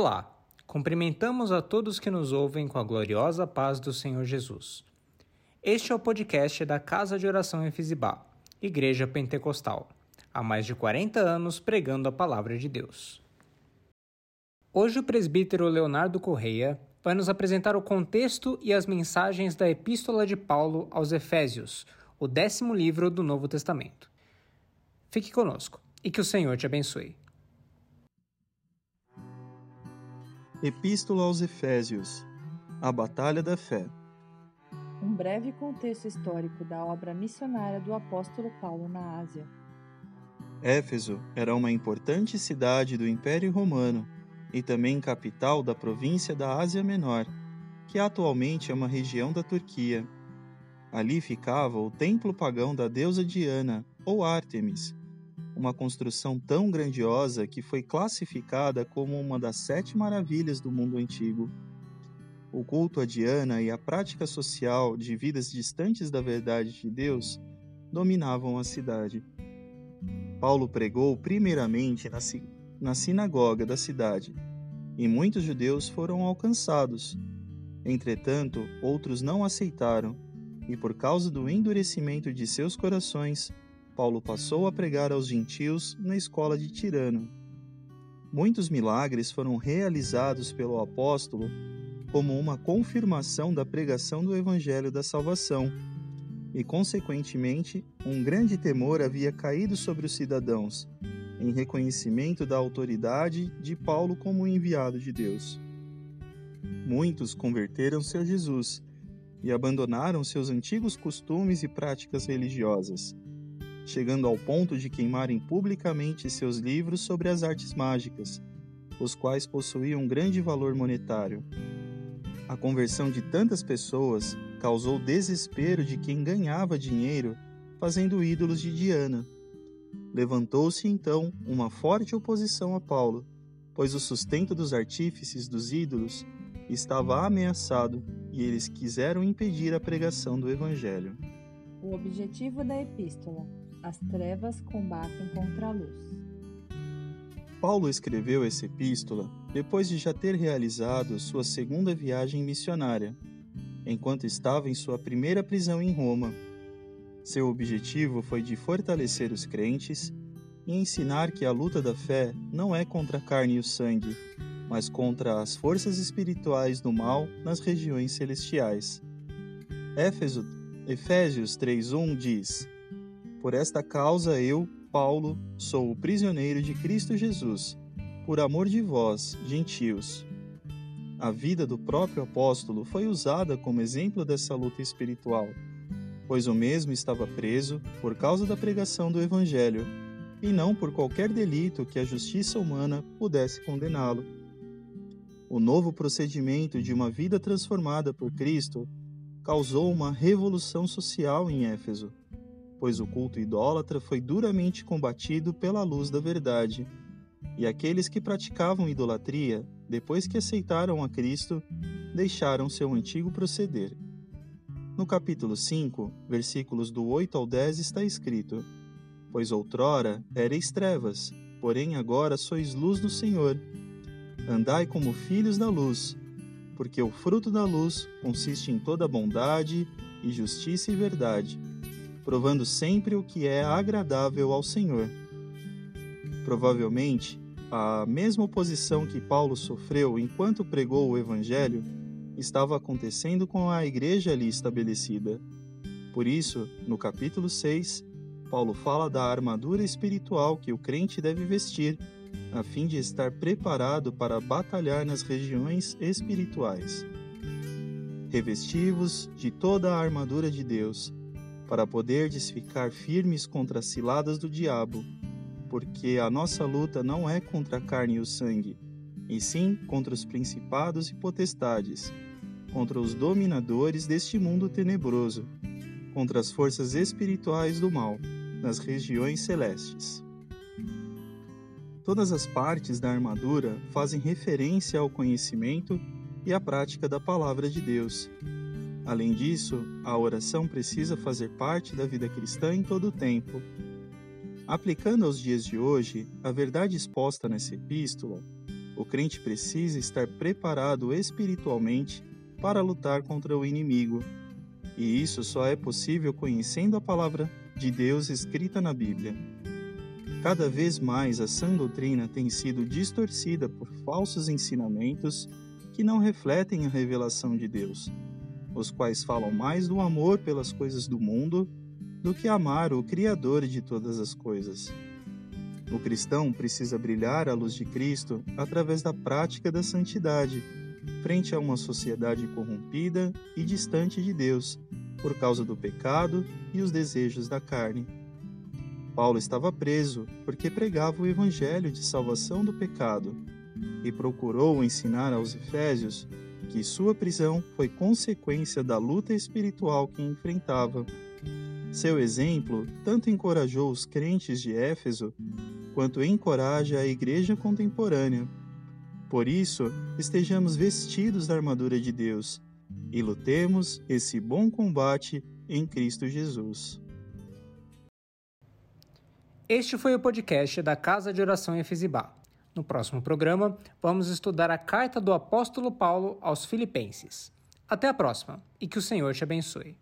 Olá, cumprimentamos a todos que nos ouvem com a gloriosa paz do Senhor Jesus. Este é o podcast da Casa de Oração Efizibá, Igreja Pentecostal, há mais de 40 anos pregando a palavra de Deus. Hoje o presbítero Leonardo Correia vai nos apresentar o contexto e as mensagens da Epístola de Paulo aos Efésios, o décimo livro do Novo Testamento. Fique conosco e que o Senhor te abençoe. Epístola aos Efésios A Batalha da Fé Um breve contexto histórico da obra missionária do apóstolo Paulo na Ásia. Éfeso era uma importante cidade do Império Romano e também capital da província da Ásia Menor, que atualmente é uma região da Turquia. Ali ficava o templo pagão da deusa Diana, ou Ártemis, uma construção tão grandiosa que foi classificada como uma das sete maravilhas do mundo antigo. O culto a Diana e a prática social de vidas distantes da verdade de Deus dominavam a cidade. Paulo pregou primeiramente na, na sinagoga da cidade, e muitos judeus foram alcançados. Entretanto, outros não aceitaram, e por causa do endurecimento de seus corações, Paulo passou a pregar aos gentios na escola de Tirano. Muitos milagres foram realizados pelo apóstolo como uma confirmação da pregação do evangelho da salvação, e consequentemente, um grande temor havia caído sobre os cidadãos, em reconhecimento da autoridade de Paulo como enviado de Deus. Muitos converteram-se a Jesus e abandonaram seus antigos costumes e práticas religiosas chegando ao ponto de queimarem publicamente seus livros sobre as artes mágicas, os quais possuíam grande valor monetário. A conversão de tantas pessoas causou desespero de quem ganhava dinheiro fazendo ídolos de Diana. Levantou-se então uma forte oposição a Paulo, pois o sustento dos artífices dos ídolos estava ameaçado e eles quiseram impedir a pregação do Evangelho. O objetivo da epístola as trevas combatem contra a luz. Paulo escreveu essa epístola depois de já ter realizado sua segunda viagem missionária, enquanto estava em sua primeira prisão em Roma. Seu objetivo foi de fortalecer os crentes e ensinar que a luta da fé não é contra a carne e o sangue, mas contra as forças espirituais do mal nas regiões celestiais. Éfeso, Efésios 3:1 diz: por esta causa eu, Paulo, sou o prisioneiro de Cristo Jesus, por amor de vós, gentios. A vida do próprio apóstolo foi usada como exemplo dessa luta espiritual, pois o mesmo estava preso por causa da pregação do Evangelho, e não por qualquer delito que a justiça humana pudesse condená-lo. O novo procedimento de uma vida transformada por Cristo causou uma revolução social em Éfeso pois o culto idólatra foi duramente combatido pela luz da verdade. E aqueles que praticavam idolatria, depois que aceitaram a Cristo, deixaram seu antigo proceder. No capítulo 5, versículos do 8 ao 10 está escrito: Pois outrora ereis trevas, porém agora sois luz do Senhor. Andai como filhos da luz, porque o fruto da luz consiste em toda bondade e justiça e verdade provando sempre o que é agradável ao Senhor. Provavelmente, a mesma oposição que Paulo sofreu enquanto pregou o Evangelho estava acontecendo com a igreja ali estabelecida. Por isso, no capítulo 6, Paulo fala da armadura espiritual que o crente deve vestir, a fim de estar preparado para batalhar nas regiões espirituais. Revestivos de toda a armadura de Deus, para poderdes ficar firmes contra as ciladas do diabo, porque a nossa luta não é contra a carne e o sangue, e sim contra os principados e potestades, contra os dominadores deste mundo tenebroso, contra as forças espirituais do mal, nas regiões celestes. Todas as partes da armadura fazem referência ao conhecimento e à prática da palavra de Deus Além disso, a oração precisa fazer parte da vida cristã em todo o tempo. Aplicando aos dias de hoje a verdade exposta nessa epístola, O crente precisa estar preparado espiritualmente para lutar contra o inimigo. E isso só é possível conhecendo a palavra de Deus escrita na Bíblia. Cada vez mais a sã doutrina tem sido distorcida por falsos ensinamentos que não refletem a revelação de Deus, os quais falam mais do amor pelas coisas do mundo do que amar o Criador de todas as coisas. O cristão precisa brilhar à luz de Cristo através da prática da santidade, frente a uma sociedade corrompida e distante de Deus, por causa do pecado e os desejos da carne. Paulo estava preso porque pregava o evangelho de salvação do pecado e procurou ensinar aos Efésios que sua prisão foi consequência da luta espiritual que enfrentava. Seu exemplo tanto encorajou os crentes de Éfeso quanto encoraja a igreja contemporânea. Por isso, estejamos vestidos da armadura de Deus e lutemos esse bom combate em Cristo Jesus. Este foi o podcast da Casa de Oração Efesibá. No próximo programa, vamos estudar a carta do apóstolo Paulo aos Filipenses. Até a próxima e que o Senhor te abençoe.